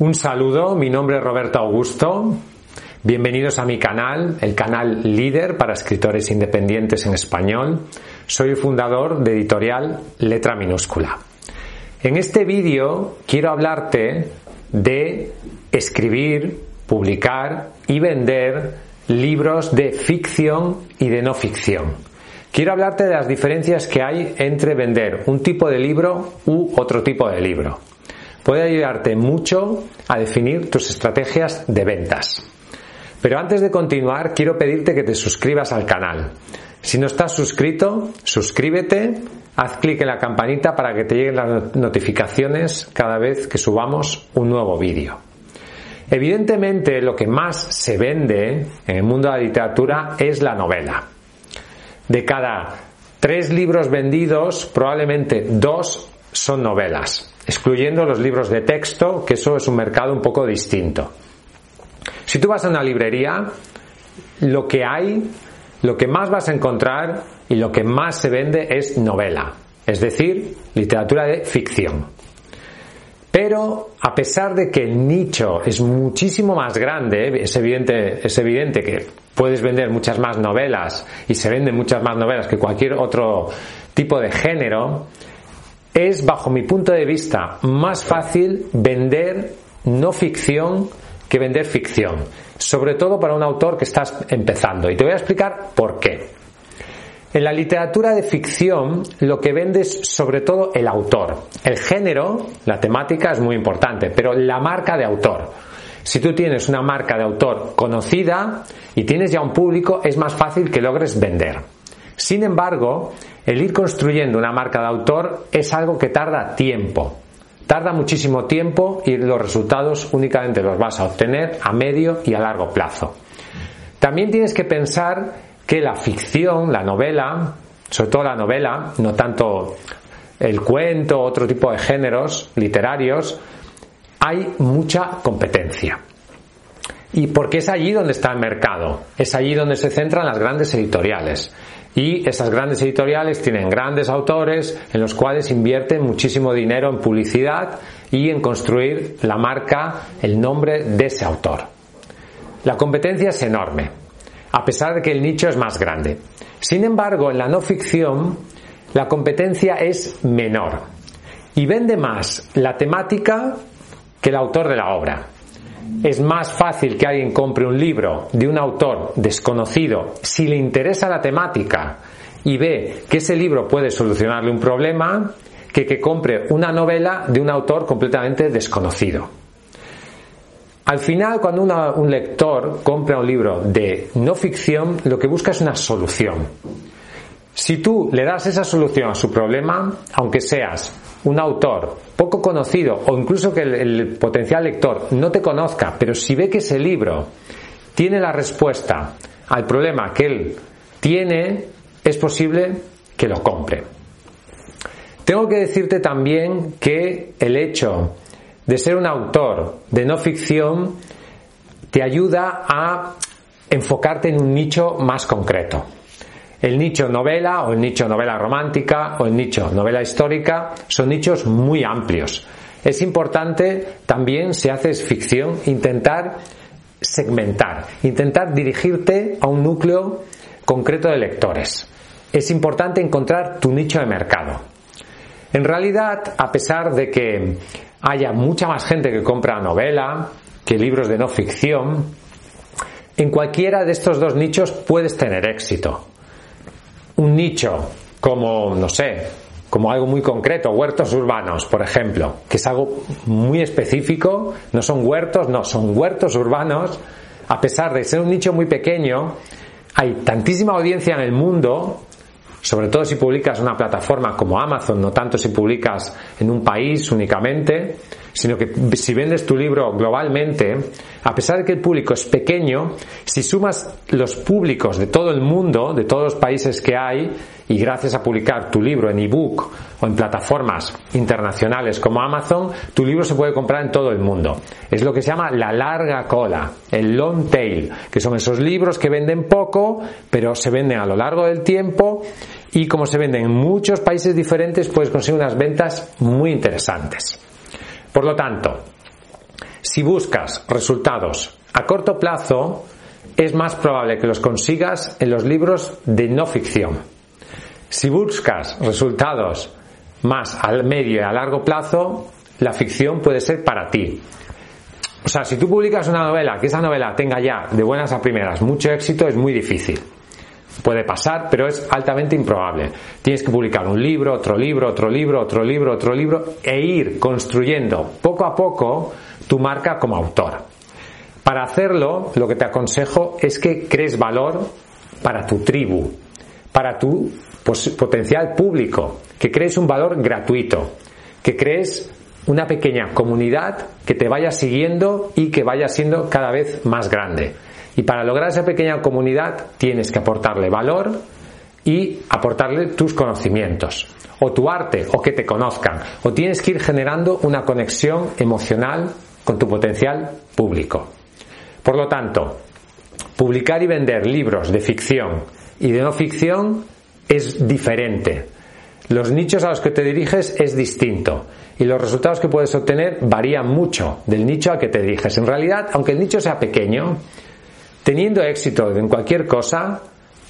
Un saludo, mi nombre es Roberto Augusto. Bienvenidos a mi canal, el canal líder para escritores independientes en español. Soy el fundador de editorial Letra Minúscula. En este vídeo quiero hablarte de escribir, publicar y vender libros de ficción y de no ficción. Quiero hablarte de las diferencias que hay entre vender un tipo de libro u otro tipo de libro puede ayudarte mucho a definir tus estrategias de ventas. Pero antes de continuar, quiero pedirte que te suscribas al canal. Si no estás suscrito, suscríbete, haz clic en la campanita para que te lleguen las notificaciones cada vez que subamos un nuevo vídeo. Evidentemente, lo que más se vende en el mundo de la literatura es la novela. De cada tres libros vendidos, probablemente dos son novelas excluyendo los libros de texto, que eso es un mercado un poco distinto. Si tú vas a una librería, lo que hay, lo que más vas a encontrar y lo que más se vende es novela, es decir, literatura de ficción. Pero a pesar de que el nicho es muchísimo más grande, es evidente, es evidente que puedes vender muchas más novelas y se venden muchas más novelas que cualquier otro tipo de género, es, bajo mi punto de vista, más fácil vender no ficción que vender ficción, sobre todo para un autor que estás empezando. Y te voy a explicar por qué. En la literatura de ficción lo que vende es sobre todo el autor. El género, la temática es muy importante, pero la marca de autor. Si tú tienes una marca de autor conocida y tienes ya un público, es más fácil que logres vender. Sin embargo, el ir construyendo una marca de autor es algo que tarda tiempo. Tarda muchísimo tiempo y los resultados únicamente los vas a obtener a medio y a largo plazo. También tienes que pensar que la ficción, la novela, sobre todo la novela, no tanto el cuento, otro tipo de géneros literarios, hay mucha competencia. Y porque es allí donde está el mercado, es allí donde se centran las grandes editoriales. Y esas grandes editoriales tienen grandes autores en los cuales invierten muchísimo dinero en publicidad y en construir la marca, el nombre de ese autor. La competencia es enorme, a pesar de que el nicho es más grande. Sin embargo, en la no ficción, la competencia es menor y vende más la temática que el autor de la obra es más fácil que alguien compre un libro de un autor desconocido si le interesa la temática y ve que ese libro puede solucionarle un problema que que compre una novela de un autor completamente desconocido. Al final, cuando un lector compra un libro de no ficción, lo que busca es una solución. Si tú le das esa solución a su problema, aunque seas un autor poco conocido o incluso que el, potencial lector no te conozca, pero si ve que ese libro tiene la respuesta al problema que él tiene, es posible que lo compre. Tengo que decirte también que el hecho de ser un autor de no ficción te ayuda a enfocarte en un nicho más concreto. El nicho novela o el nicho novela romántica o el nicho novela histórica son nichos muy amplios. Es importante también, si haces ficción, intentar segmentar, intentar dirigirte a un núcleo concreto de lectores. Es importante encontrar tu nicho de mercado. En realidad, a pesar de que haya mucha más gente que compra novela que libros de no ficción, en cualquiera de estos dos nichos puedes tener éxito un nicho como, no sé, como algo muy concreto, huertos urbanos, por ejemplo, que es algo muy específico, no son huertos, no, son huertos urbanos, a pesar de ser un nicho muy pequeño, hay tantísima audiencia en el mundo, sobre todo si publicas en una plataforma como Amazon, no tanto si publicas en un país únicamente, sino que si vendes tu libro globalmente, a pesar de que el público es pequeño, si sumas los públicos de todo el mundo, de todos los países que hay, y gracias a publicar tu libro en ebook o en plataformas internacionales como Amazon, tu libro se puede comprar en todo el mundo. Es lo que se llama la larga cola, el long tail, que son esos libros que venden poco, pero se venden a lo largo del tiempo y como se venden en muchos países diferentes, puedes conseguir unas ventas muy interesantes. Por lo tanto, si buscas resultados a corto plazo, es más probable que los consigas en los libros de no ficción. Si buscas resultados más al medio y a largo plazo, la ficción puede ser para ti. O sea, si tú publicas una novela, que esa novela tenga ya de buenas a primeras mucho éxito, es muy difícil. Puede pasar, pero es altamente improbable. Tienes que publicar un libro, otro libro, otro libro, otro libro, otro libro e ir construyendo poco a poco tu marca como autor. Para hacerlo, lo que te aconsejo es que crees valor para tu tribu, para tu potencial público, que crees un valor gratuito, que crees una pequeña comunidad que te vaya siguiendo y que vaya siendo cada vez más grande. Y para lograr esa pequeña comunidad tienes que aportarle valor y aportarle tus conocimientos o tu arte o que te conozcan o tienes que ir generando una conexión emocional con tu potencial público. Por lo tanto, publicar y vender libros de ficción y de no ficción es diferente. Los nichos a los que te diriges es distinto y los resultados que puedes obtener varían mucho del nicho al que te diriges. En realidad, aunque el nicho sea pequeño, Teniendo éxito en cualquier cosa,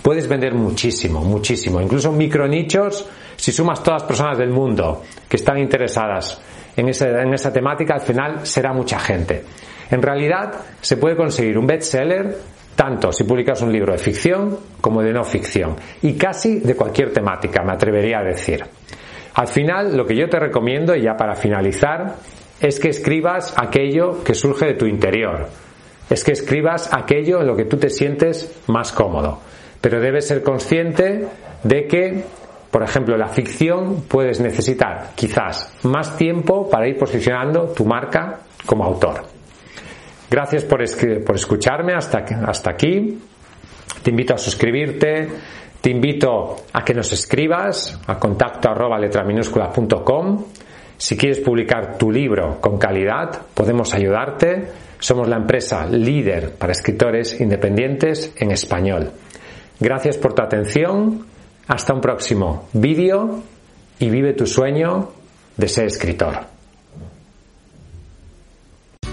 puedes vender muchísimo, muchísimo. Incluso micronichos, si sumas todas las personas del mundo que están interesadas en, en esa temática, al final será mucha gente. En realidad, se puede conseguir un bestseller tanto si publicas un libro de ficción como de no ficción, y casi de cualquier temática, me atrevería a decir. Al final, lo que yo te recomiendo, y ya para finalizar, es que escribas aquello que surge de tu interior, es que escribas aquello en lo que tú te sientes más cómodo. Pero debes ser consciente de que, por ejemplo, la ficción puedes necesitar quizás más tiempo para ir posicionando tu marca como autor. Gracias por, por escucharme hasta, hasta aquí. Te invito a suscribirte, te invito a que nos escribas a contacto Si quieres publicar tu libro con calidad, podemos ayudarte somos la empresa líder para escritores independientes en español. Gracias por tu atención. Hasta un próximo vídeo y vive tu sueño de ser escritor.